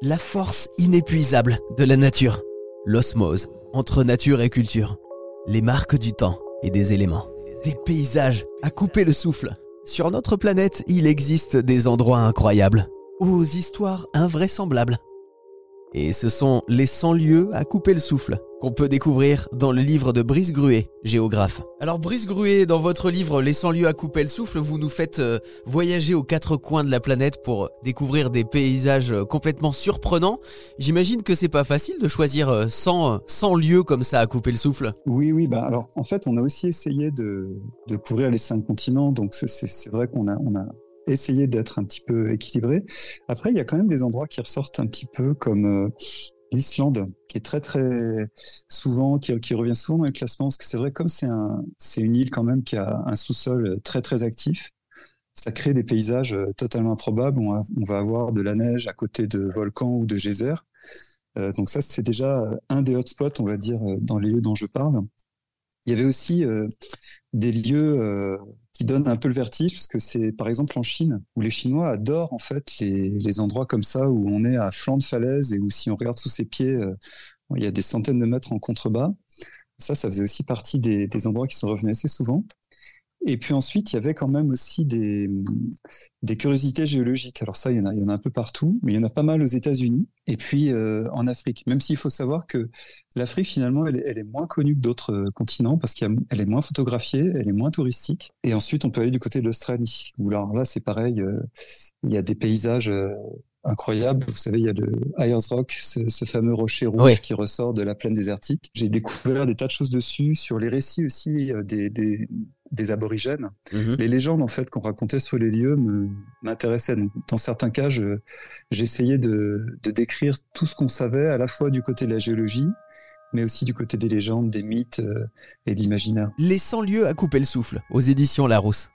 La force inépuisable de la nature. L'osmose entre nature et culture. Les marques du temps et des éléments. Des paysages à couper le souffle. Sur notre planète, il existe des endroits incroyables, aux histoires invraisemblables. Et ce sont les 100 lieux à couper le souffle qu'on peut découvrir dans le livre de Brice Gruet, géographe. Alors Brice Gruet, dans votre livre Les 100 lieux à couper le souffle, vous nous faites euh, voyager aux quatre coins de la planète pour découvrir des paysages euh, complètement surprenants. J'imagine que c'est pas facile de choisir 100, 100 lieux comme ça à couper le souffle. Oui, oui, bah alors en fait on a aussi essayé de, de couvrir les cinq continents, donc c'est vrai qu'on a, on a essayé d'être un petit peu équilibré. Après, il y a quand même des endroits qui ressortent un petit peu comme euh, l'Islande, qui est très très souvent, qui, revient souvent dans les classements, parce que c'est vrai, comme c'est un, c'est une île quand même qui a un sous-sol très très actif, ça crée des paysages euh, totalement improbables. On, va avoir de la neige à côté de volcans ou de geysers. Euh, donc ça, c'est déjà un des hotspots, on va dire, dans les lieux dont je parle. Il y avait aussi euh, des lieux euh, qui donnent un peu le vertige, parce que c'est par exemple en Chine, où les Chinois adorent en fait les, endroits comme ça, où on est à flanc de falaise et où si on regarde sous ses pieds, euh, il y a des centaines de mètres en contrebas. Ça, ça faisait aussi partie des endroits qui sont revenus assez souvent. Et puis ensuite, il y avait quand même aussi des, des curiosités géologiques. Alors ça, il y, en a, il y en a un peu partout, mais il y en a pas mal aux États-Unis et puis euh, en Afrique. Même s'il faut savoir que l'Afrique, finalement, elle, elle, est moins connue que d'autres euh, continents parce qu'elle est moins photographiée, elle est moins touristique. Et ensuite, on peut aller du côté de l'Australie, où là, là c'est pareil, euh, il y a des paysages incroyables. Vous savez, il y a le Ayers Rock, ce, fameux rocher rouge qui ressort de la plaine désertique. J'ai découvert des tas de choses dessus, sur les récits aussi des, des, des aborigènes. Mhm. Les légendes en fait qu'on racontait sur les lieux m'intéressaient. Dans certains cas, j'essayais de, de décrire tout ce qu'on savait à la fois du côté de la géologie, mais aussi du côté des légendes, des mythes euh, et de l'imaginaire. Les 100 lieux à couper le souffle aux éditions Larousse.